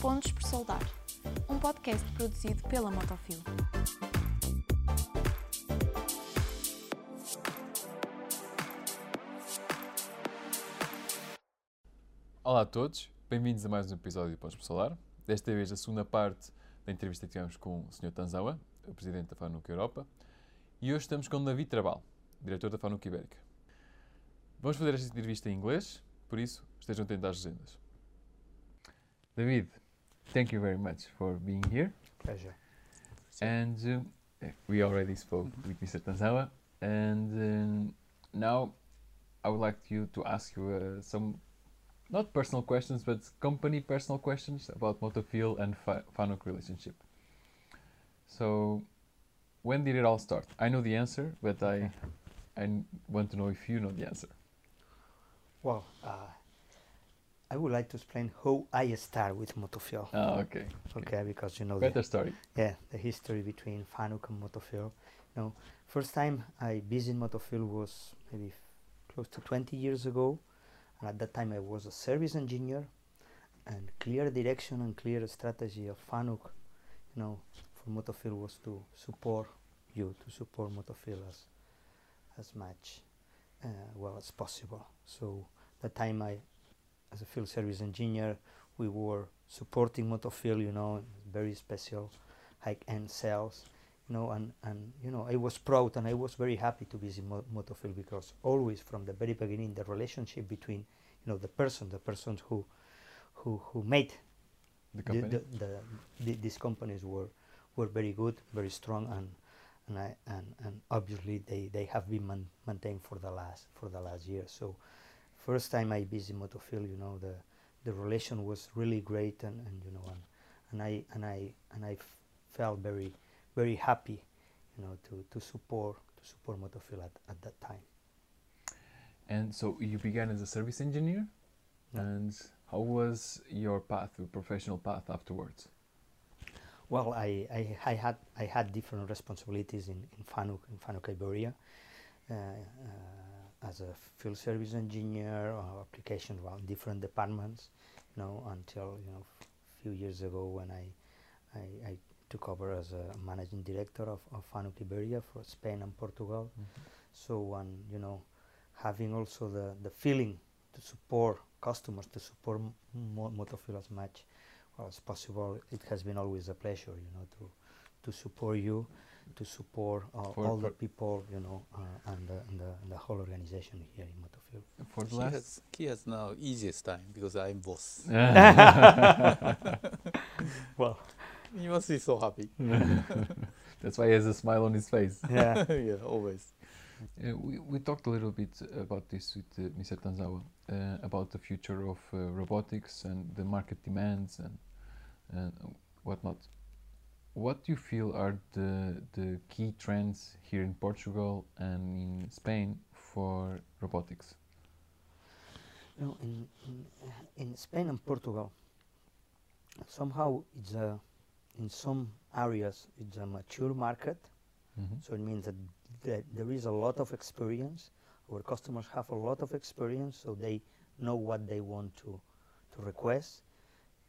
Pontos por Soldar, um podcast produzido pela Motofil. Olá a todos, bem-vindos a mais um episódio de Pontos por Solar. Desta vez a segunda parte da entrevista que tivemos com o Sr. Tanzawa, o Presidente da FANUC Europa. E hoje estamos com David Trabal, Diretor da FANUC Ibérica. Vamos fazer esta entrevista em inglês, por isso estejam atentos às legendas. David, thank you very much for being here. Pleasure. And uh, we already spoke with Mr. Tanzawa, and um, now I would like you to ask you uh, some, not personal questions, but company personal questions about Motofil and Fa- Fanuc relationship. So, when did it all start? I know the answer, but I, I want to know if you know the answer. Well, uh, I would like to explain how I start with Motofil. Ah, okay. Okay, because you know the, Better story. yeah the history between Fanuc and Motofil. You know, first time I visited Motofil was maybe close to 20 years ago, and at that time I was a service engineer, and clear direction and clear strategy of Fanuc, you know, for Motofil was to support you, to support Motofil as as much uh, well as possible. So that time I, as a field service engineer, we were supporting Motofil, you know, very special high-end sales, you know, and, and you know, I was proud and I was very happy to visit Mo- Motofil because always from the very beginning, the relationship between, you know, the person, the person who, who, who made The the, company. the, the, the, these companies were, were very good, very strong, and and I and, and obviously they, they have been man, maintained for the last for the last year. So first time I visit Motofil, you know, the the relation was really great, and, and you know, and, and I and I and I f- felt very very happy, you know, to, to support to support Motofil at, at that time. And so you began as a service engineer, Yeah. and how was your path, your professional path afterwards? Well, I, I, I had I had different responsibilities in, in FANUC in FANUC Iberia uh, uh, as a field service engineer or application around different departments, you know, until you know a few years ago when I, I, I took over as a managing director of, of FANUC Iberia for Spain and Portugal. Mm-hmm. So and you know, having also the, the feeling to support customers, to support m- mo- Motofil as much as possible, it has been always a pleasure, you know, to to support you, to support uh, For- all the people, you know, uh, and, the, and, the, and the whole organization here in Motofil. For the he last has, he has now easiest time because I'm boss. Well, he must be so happy. That's why he has a smile on his face. yeah. yeah, always. Uh, we, we talked a little bit about this with uh, Mr. Tanzawa, uh, about the future of uh, robotics and the market demands and, and whatnot. What do you feel are the, the key trends here in Portugal and in Spain for robotics? Know, in, in, uh, in Spain and Portugal, somehow it's a, in some areas it's a mature market, Mhm. so it means that, that there is a lot of experience. Our customers have a lot of experience, so they know what they want to, to request.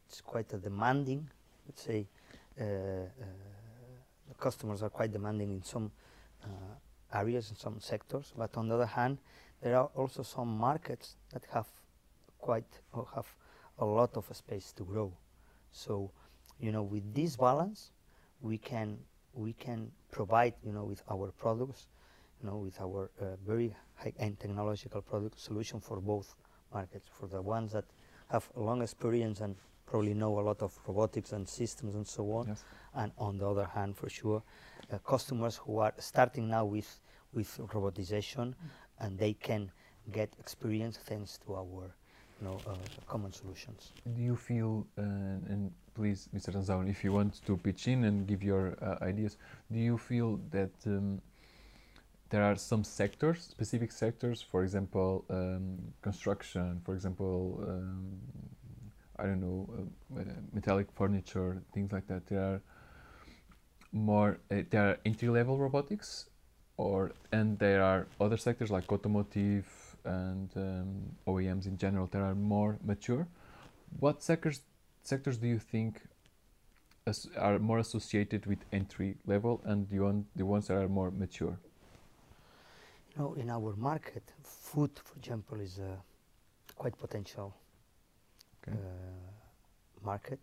It's quite a demanding, let's say, the customers are quite demanding in some uh, areas, in some sectors. But on the other hand, there are also some markets that have quite or have a lot of space to grow. So, you know, with this balance, we can we can provide, you know, with our products, you know, with our uh, very high-end technological product solution for both markets, for the ones that have long experience and probably know a lot of robotics and systems and so on, Yes. and on the other hand, for sure, uh, customers who are starting now with with robotization, and they can get experience thanks to our, you know, uh, common solutions. Do you feel, uh, and please, Mr. Tanzawa, if you want to pitch in and give your uh, ideas, do you feel that um, there are some sectors, specific sectors, for example, um, construction, for example, um, I don't know, uh, uh, metallic furniture, things like that. There are more, uh, there are entry-level robotics, or and there are other sectors like automotive and um, OEMs in general that are more mature. What sectors sectors do you think as are more associated with entry level and the one the ones that are more mature? You know, in our market, food, for example, is a quite potential Okay. uh, market.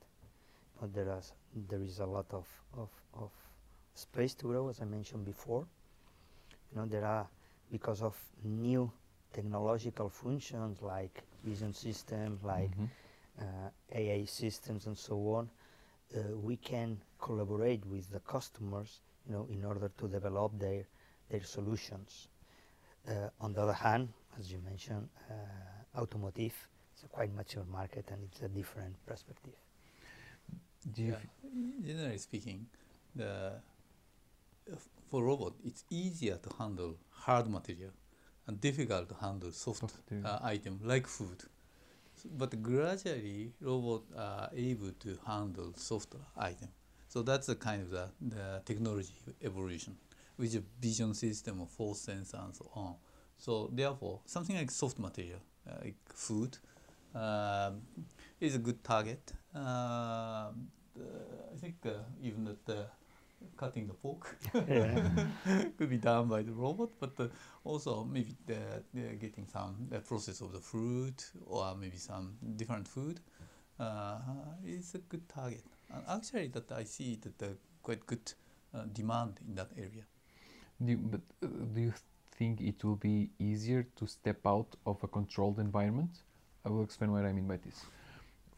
But there is there is a lot of, of, of space to grow, as I mentioned before. You know, there are because of new technological functions like vision systems, like Mhm. uh, AI systems and so on, uh, we can collaborate with the customers, you know, in order to develop their their solutions. Uh, on the other hand, as you mentioned, uh, automotive is a quite mature market and it's a different perspective. Do you Yeah. f- Generally speaking, the for robot, it's easier to handle hard material and difficult to handle soft, Soft uh, item like food. S- But gradually, robot are able to handle soft item. So that's the kind of the, the technology evolution, with a vision system of force sensor and so on. So therefore, something like soft material, uh, like food, is a good target. Um, uh, I think uh, even that the cutting the pork could be done by the robot, but uh, also maybe the, the getting some the process of the fruit or maybe some different food uh, is a good target. And actually, that I see that quite good uh, demand in that area. do you, but uh, do you think it will be easier to step out of a controlled environment? I will explain what I mean by this.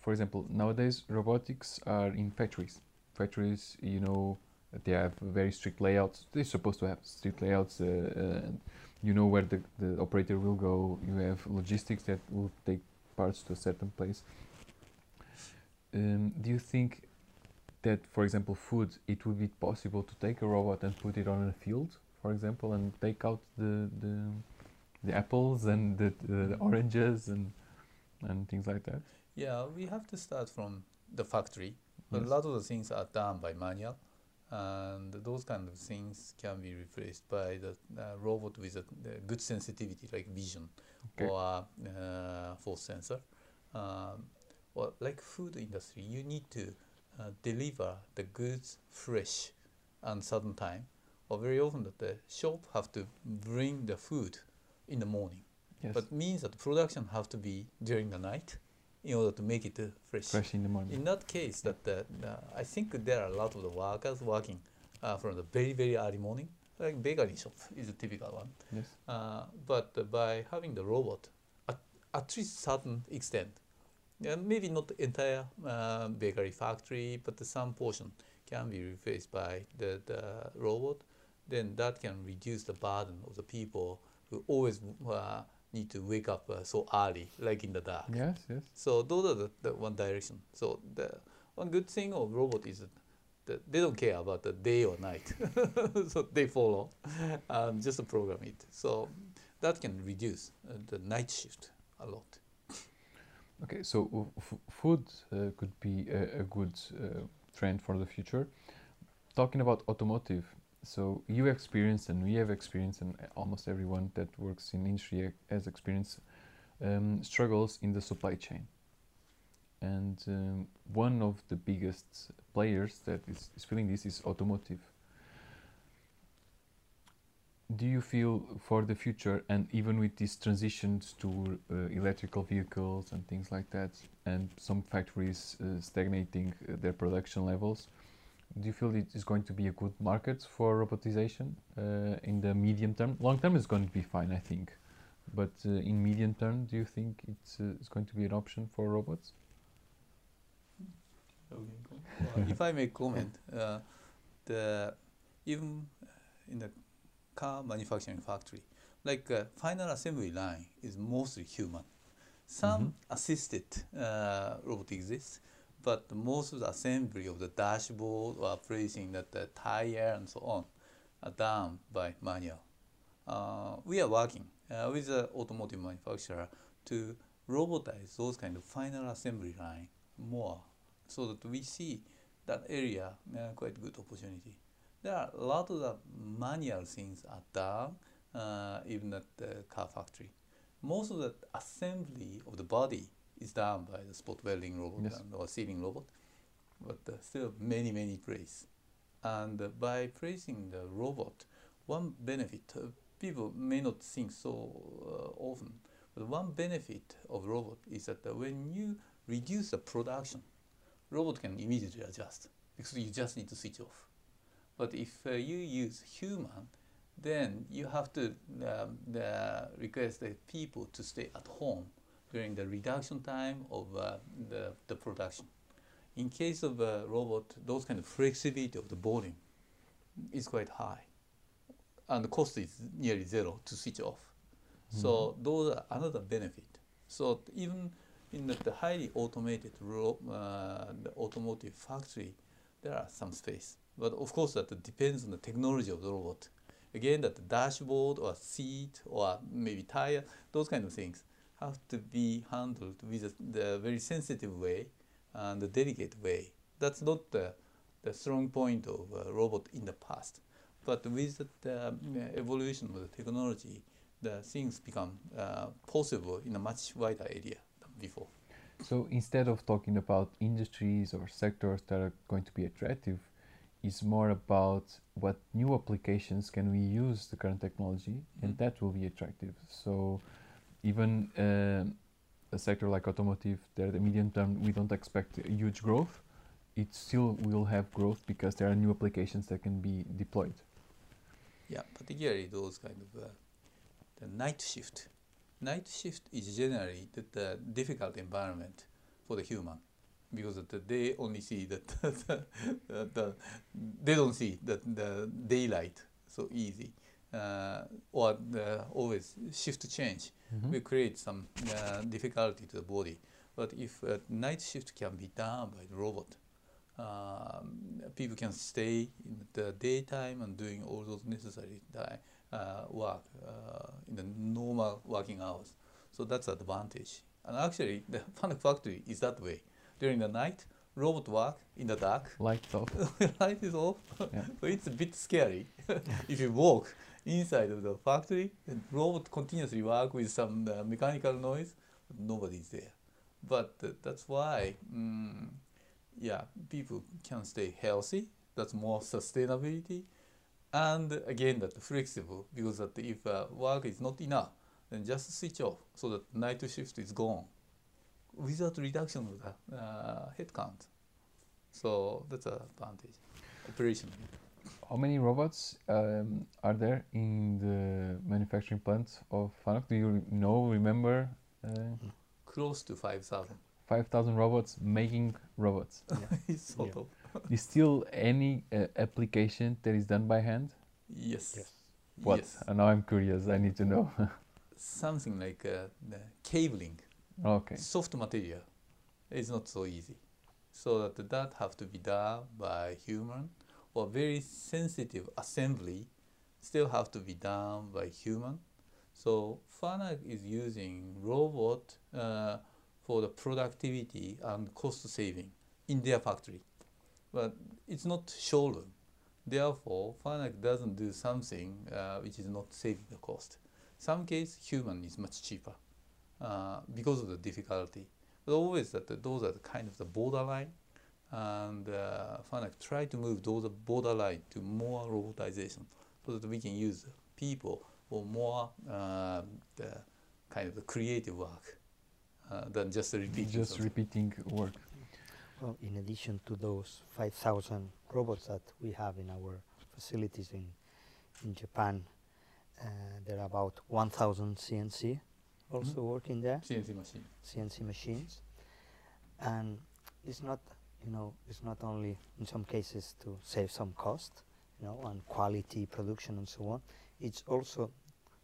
For example, nowadays robotics are in factories. Factories, you know, they have very strict layouts. They're supposed to have strict layouts. Uh, uh, you know where the, the operator will go. You have logistics that will take parts to a certain place. Um, do you think that, for example, food, it would be possible to take a robot and put it on a field, for example, and take out the the, the apples and the, the, the oranges and and things like that? Yeah, we have to start from the factory. Yes. a lot of the things are done by manual, and those kind of things can be replaced by the uh, robot with a, the good sensitivity, like vision Okay. or uh, force sensor. Um, or like food industry, you need to uh, deliver the goods fresh and certain time. Or very often that the shop have to bring the food in the morning Yes. but means that production have to be during the night in order to make it uh, fresh. fresh in the morning. In that case, that uh, uh, I think there are a lot of the workers working uh, from the very very early morning, like bakery shop is a typical one. yes. Uh, but uh, by having the robot, at, at least certain extent, maybe not the entire bakery factory, but some portion can be replaced by the, the robot, then that can reduce the burden of the people who always uh, need to wake up uh, so early, like in the dark. Yes. Yes. So those are the, the one direction. So the one good thing of robot is that they don't care about the day or night. so they follow, um, just to program it. So that can reduce uh, the night shift a lot. Okay, so food uh, could be a, a good uh, trend for the future. Talking about automotive, so you experience and we have experience, and almost everyone that works in industry has experienced um, struggles in the supply chain. And um, one of the biggest players that is, is feeling this is automotive. Do you feel for the future, and even with these transitions to uh, electrical vehicles and things like that, and some factories uh, stagnating uh, their production levels, do you feel it is going to be a good market for robotization uh, in the medium term? Long term is going to be fine, I think, but uh, in medium term, do you think it's, uh, it's going to be an option for robots? Uh, if I may comment, uh, the even in the car manufacturing factory, like uh, final assembly line is mostly human. Some Mhm. assisted uh, robot exists, but most of the assembly of the dashboard or placing that the tire and so on are done by manual. Uh, we are working uh, with the automotive manufacturer to robotize those kind of final assembly line more so that we see that area uh, quite good opportunity. There are a lot of the manual things are done uh, even at the car factory. Most of the assembly of the body is done by the spot welding robot Yes. and, or sealing robot, but uh, still many many place. And uh, by placing the robot, one benefit uh, people may not think so uh, often, but one benefit of robot is that uh, when you reduce the production, robot can immediately adjust because you just need to switch off. But if uh, you use human, then you have to um, the request the people to stay at home during the reduction time of uh, the, the production. In case of a robot, those kind of flexibility of the volume is quite high, and the cost is nearly zero to switch off. So those are another benefit. So even in the, the highly automated ro- uh, the automotive factory, there are some space. But of course, that depends on the technology of the robot. Again, that the dashboard or seat or maybe tire, those kind of things have to be handled with a, the very sensitive way and the delicate way. That's not the, the strong point of a robot in the past. But with the um, evolution of the technology, the things become uh, possible in a much wider area than before. So instead of talking about industries or sectors that are going to be attractive, it's more about what new applications can we use the current technology, and Mhm. that will be attractive. So even um a sector like automotive, there the medium term we don't expect huge growth. It still will have growth because there are new applications that can be deployed. Yeah, particularly those kind of uh, the night shift. Night shift is generally the, the difficult environment for the human because the, they only see that the, the they don't see that the daylight so easy uh, or the always shift change Mhm. will create some uh, difficulty to the body. But if uh, night shift can be done by the robot, um, people can stay in the daytime and doing all those necessary uh, work uh, in the normal working hours. So that's advantage. And actually, the Fanuc factory is that way. During the night, robot work in the dark. Lights off. light is off. Yeah. so it's a bit scary. if you walk inside of the factory, the robot continuously work with some uh, mechanical noise, nobody's there. But uh, that's why, mm, yeah, people can stay healthy. That's more sustainability, and again that flexible because that if uh, work is not enough, then just switch off so that night shift is gone, without reduction of the uh, head count. So that's an advantage, operationally. How many robots um, are there in the manufacturing plant of Fanuc? Do you know, remember? Uh, Close to 5,000. 5,000 robots making robots. it's sort Yeah. of. is still any uh, application that is done by hand? Yes. Yes. What? Yes. Uh, now I'm curious. I need to know. Something like uh, cabling, okay. soft material, is not so easy. So that that have to be done by human, or very sensitive assembly still have to be done by human. So FANUC is using robot uh, for the productivity and cost saving in their factory, but it's not showroom. Therefore, FANUC doesn't do something uh, which is not saving the cost. Some case human is much cheaper uh, because of the difficulty. But always that those are the kind of the borderline, and uh, FANUC try to move those borderline to more robotization, so that we can use people for more uh, the kind of the creative work uh, than just repeating. Just something. repeating work. Well, in addition to those 5,000 robots that we have in our facilities in, in Japan, uh, there are about 1,000 CNC also working there, CNC machine. CNC machines. And it's not, you know, it's not only in some cases to save some cost, you know, and quality production and so on. It's also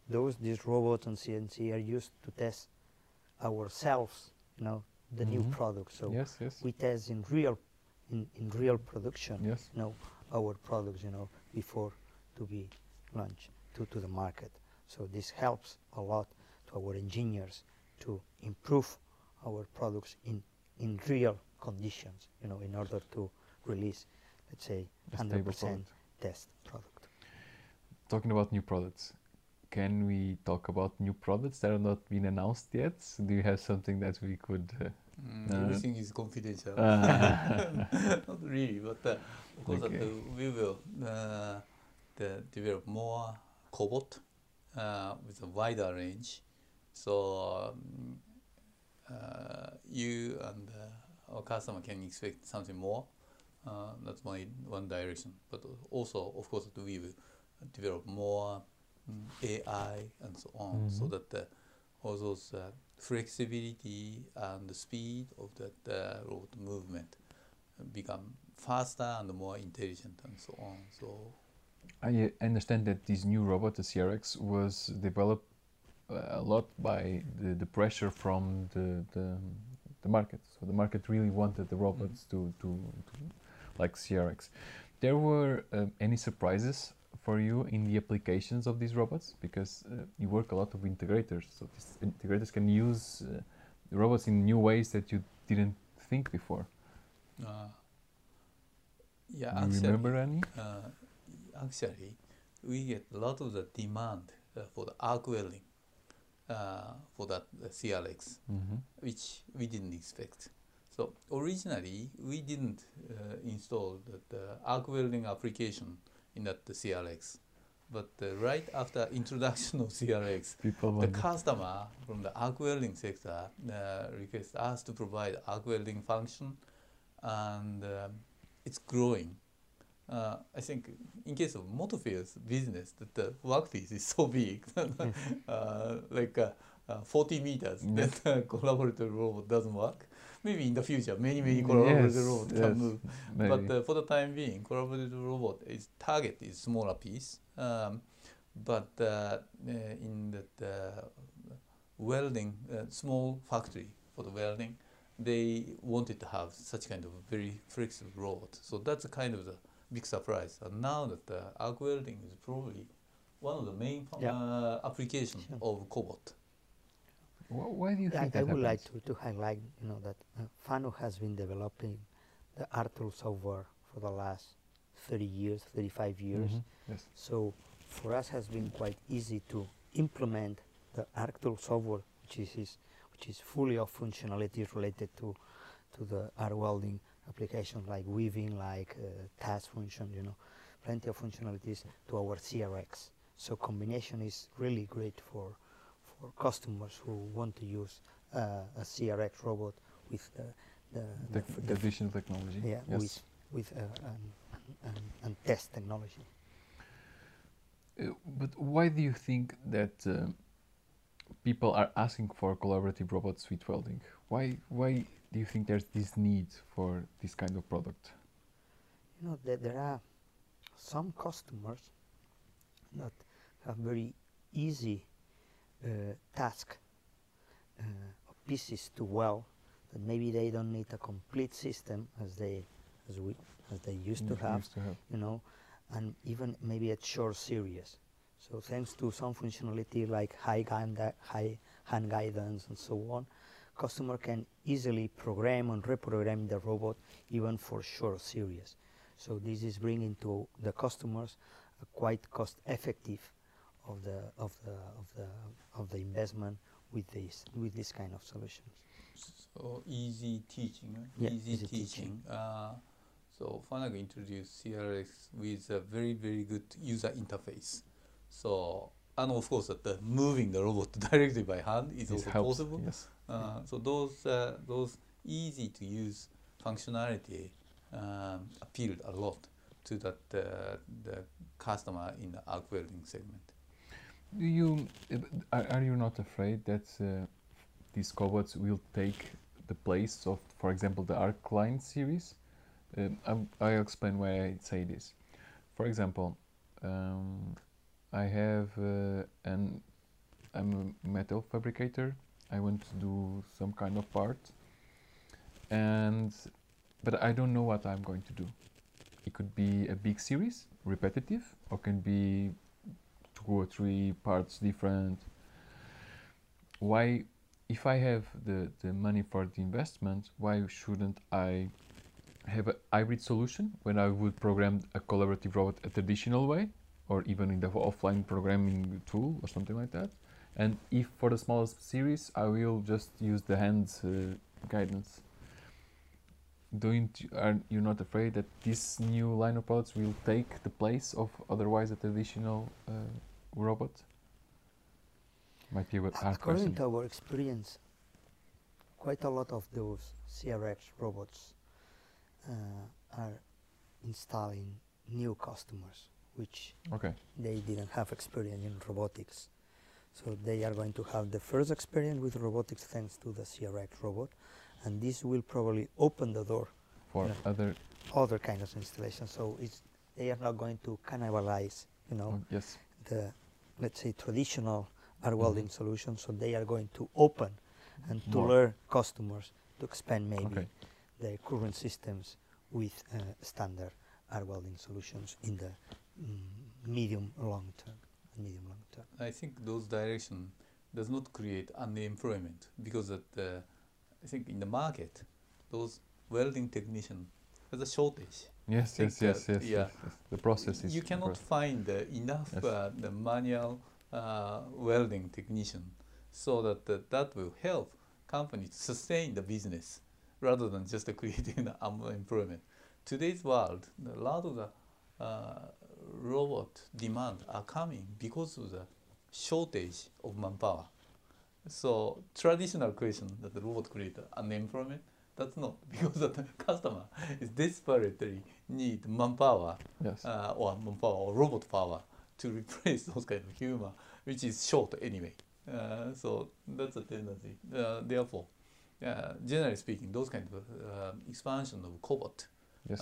those these robots and CNC are used to test ourselves, you know, the new Mhm. product. So yes, yes. we test in real in, in real production yes. you know our products you know before to be launched to, to the market so this helps a lot to our engineers to improve our products in in real conditions you know in order to release let's say 100% test product Talking about new products, can we talk about new products that are not been announced yet? Do you have something that we could? Uh, Mm, Uh, everything is confidential. Not really, but uh, of course Okay. that, uh, we will uh, develop more cobot uh, with a wider range. So um, uh, you and uh, our customer can expect something more. Uh, that's one one direction. But also, of course, we will develop more mm, AI and so on, so Mhm. that uh, all those uh, flexibility and the speed of that uh, robot movement become faster and more intelligent and so on. So I understand that this new robot, the CRX, was developed uh, a lot by the, the pressure from the, the the market. So the market really wanted the robots to, to, to like CRX. There were um, any surprises for you in the applications of these robots because uh, you work a lot with integrators. So these integrators can use uh, robots in new ways that you didn't think before. uh, yeah, Do you actually, remember any? uh, actually, we get a lot of the demand uh, for the arc welding uh, for that CRX. Mm-hmm. which we didn't expect. So originally, we didn't uh, install the, the arc welding application in that the CRX. But uh, right after introduction of CRX, People the customer from the arc welding sector uh, request us to provide arc welding function, and it's growing. Uh, I think in case of Motofil's business, that the workpiece is so big, uh, like uh, uh, 40 meters, Yes. that uh, collaborative robot doesn't work. Maybe in the future, many many collaborative Yes, robots yes, can move. maybe. But uh, for the time being, collaborative robot is target is smaller piece. Um, but uh, uh, in the uh, welding, uh, small factory for the welding, they wanted to have such kind of very flexible robot. So that's kind of the big surprise. And now that the arc welding is probably one of the main fu- Yeah. uh, application Sure. of cobot. Wh- Why do you I, think I that would like to, to highlight, you know, that uh, Fanuc has been developing the ArcTool software for the last 30 years, 35 years. Mhm, Yes. So for us has been quite easy to implement the ArcTool software, which is, is which is fully of functionalities related to to the arc welding application like weaving, like uh, task function, you know, plenty of functionalities to our CRX. So combination is really great for for customers who want to use uh, a CRX robot with uh, the, The, the vision technology. yeah yes. with with uh, an, an, an, an test technology. Uh, but why do you think that um, people are asking for collaborative robots with welding? Why why do you think there's this need for this kind of product? You know, there, there are some customers that have very easy uh, task uh, pieces to weld that maybe they don't need a complete system as they as we as they used to Mm, have, used to have. you know, and even maybe a short series. So thanks to some functionality like high high hand guidance and so on, customer can easily program and reprogram the robot even for short series. So this is bringing to the customers a quite cost effective of the of the of the of the investment with this with this kind of solutions. So easy teaching, right? Yeah, easy, easy teaching. teaching. Uh, so Fanuc introduced CRX with a very very good user interface. So and of course that the moving the robot directly by hand is This also helps, possible. Yes. Uh, so those uh, those easy to use functionality um, appealed a lot to that uh, the customer in the arc welding segment. Do you are, you not afraid that uh, these cobots will take the place of, for example, the Arc Line series? Um, I'm- I'll explain why I say this. For example, um, I have uh, an I'm a metal fabricator. I want to do some kind of part, and but I don't know what I'm going to do. It could be a big series, repetitive, or can be two or three parts different. Why, if I have the, the money for the investment, why shouldn't I have a hybrid solution when I would program a collaborative robot a traditional way or even in the offline programming tool or something like that. And if for the smallest series, I will just use the hands uh, guidance. Don't you, are you not afraid that this new line of products will take the place of otherwise a traditional uh, robot? Might be a hard According question. to our experience, quite a lot of those CRX robots uh, are installing new customers, which Okay. they didn't have experience in robotics. So they are going to have the first experience with robotics thanks to the CRX robot, and this will probably open the door For Yeah. other, other kinds of installations. So it's they are not going to cannibalize, you know, oh, yes, the let's say traditional arc welding Mhm. solutions. So they are going to open and to More. lure customers to expand maybe okay. their current systems with uh, standard arc welding solutions in the mm, medium long term. Medium long term. I think those direction does not create unemployment because that uh, I think in the market those welding technician has a shortage. Yes, think yes, yes, that- yes, yeah. yes, yes. The process is you cannot first. find uh, enough Yes. uh, the manual uh, welding technician so that uh, that will help company to sustain the business rather than just uh, creating the unemployment. Today's world, a lot of the uh, robot demand are coming because of the shortage of manpower. So traditional question that the robot create unemployment, that's not because the customer is desperately need manpower Yes. uh, or manpower or robot power to replace those kind of human, which is short anyway. Uh, so that's a tendency. Uh, therefore, uh, generally speaking, those kind of uh, expansion of cobot yes.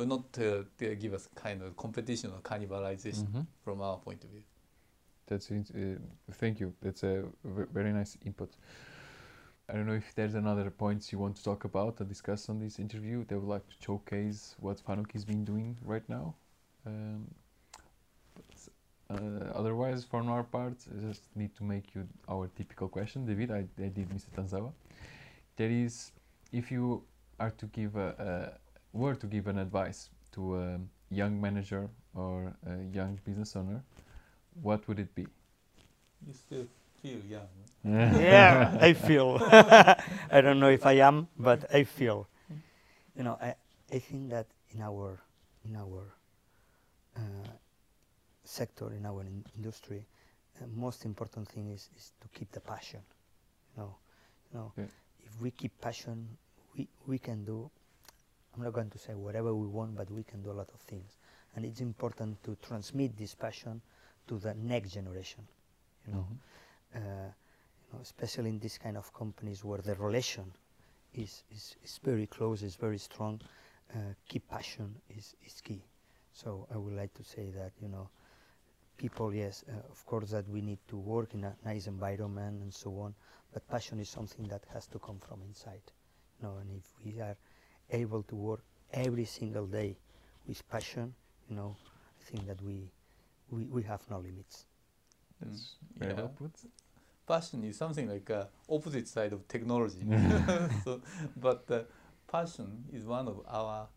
Will not uh, they give us kind of competition or cannibalization Mhm. from our point of view. That's. Uh, thank you. That's a very nice input. I don't know if there's another points you want to talk about or discuss on this interview. They would like to showcase what Fanuc has been doing right now. Um, but, uh, otherwise, from our part, I just need to make you our typical question, David. I, I did Mr. Tanzawa. There is, if you are to give a, a were to give an advice to a young manager or a young business owner, what would it be? You still feel young. yeah, I feel. I don't know if I am, but I feel. You know, I, I think that in our in our uh, sector, in our in- industry, the most important thing is, is to keep the passion. You know, you know, Okay. if we keep passion, we we can do. I'm not going to say whatever we want, but we can do a lot of things, and it's important to transmit this passion to the next generation. You know uh, you know, especially in this kind of companies where the relation is, is, is very close, is very strong, uh, keep passion is, is key. So I would like to say that, you know, people, yes, uh, of course that we need to work in a nice environment and so on, but passion is something that has to come from inside. You know, and if we are able to work every single day with passion, you know, I think that we, we, we have no limits. That's Mm, very well put. passion is something like a opposite side of technology. so, but uh, passion is one of our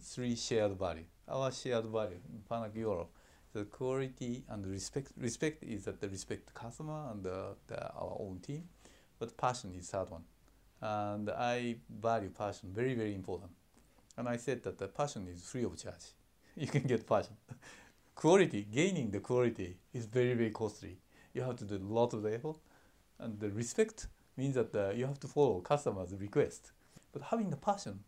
three shared value. Our shared value in Fanuc Europe, the quality and respect. Respect is that the respect the customer and the, the, our own team, but passion is third one. And I value passion very very important. And I said that the passion is free of charge. You can get passion. quality, gaining the quality is very very costly. You have to do a lot of the effort and the respect means that uh, you have to follow customers' request. But having the passion,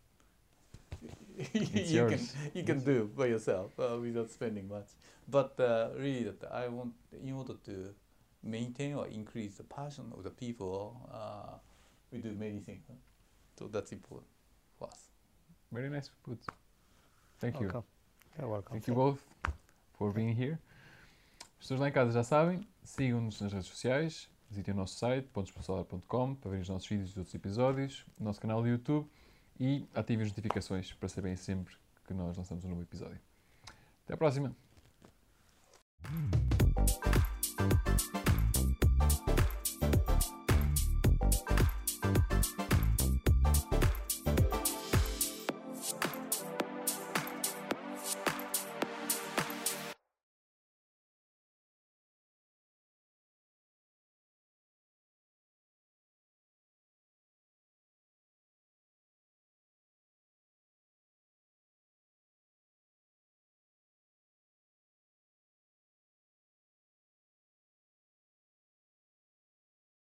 you can you can do by yourself uh, without spending much. But uh, really, that I want in order to maintain or increase the passion of the people, uh, we do many things. huh? So that's important for us. Very nice put. Thank you. Welcome. You're welcome. Thank you both for being here. As pessoas lá em casa já sabem, sigam-nos nas redes sociais, visitem o nosso site, pontospasolar.com para verem os nossos vídeos e outros episódios, o nosso canal do YouTube e ativem as notificações para saberem sempre que nós lançamos um novo episódio. Até à próxima!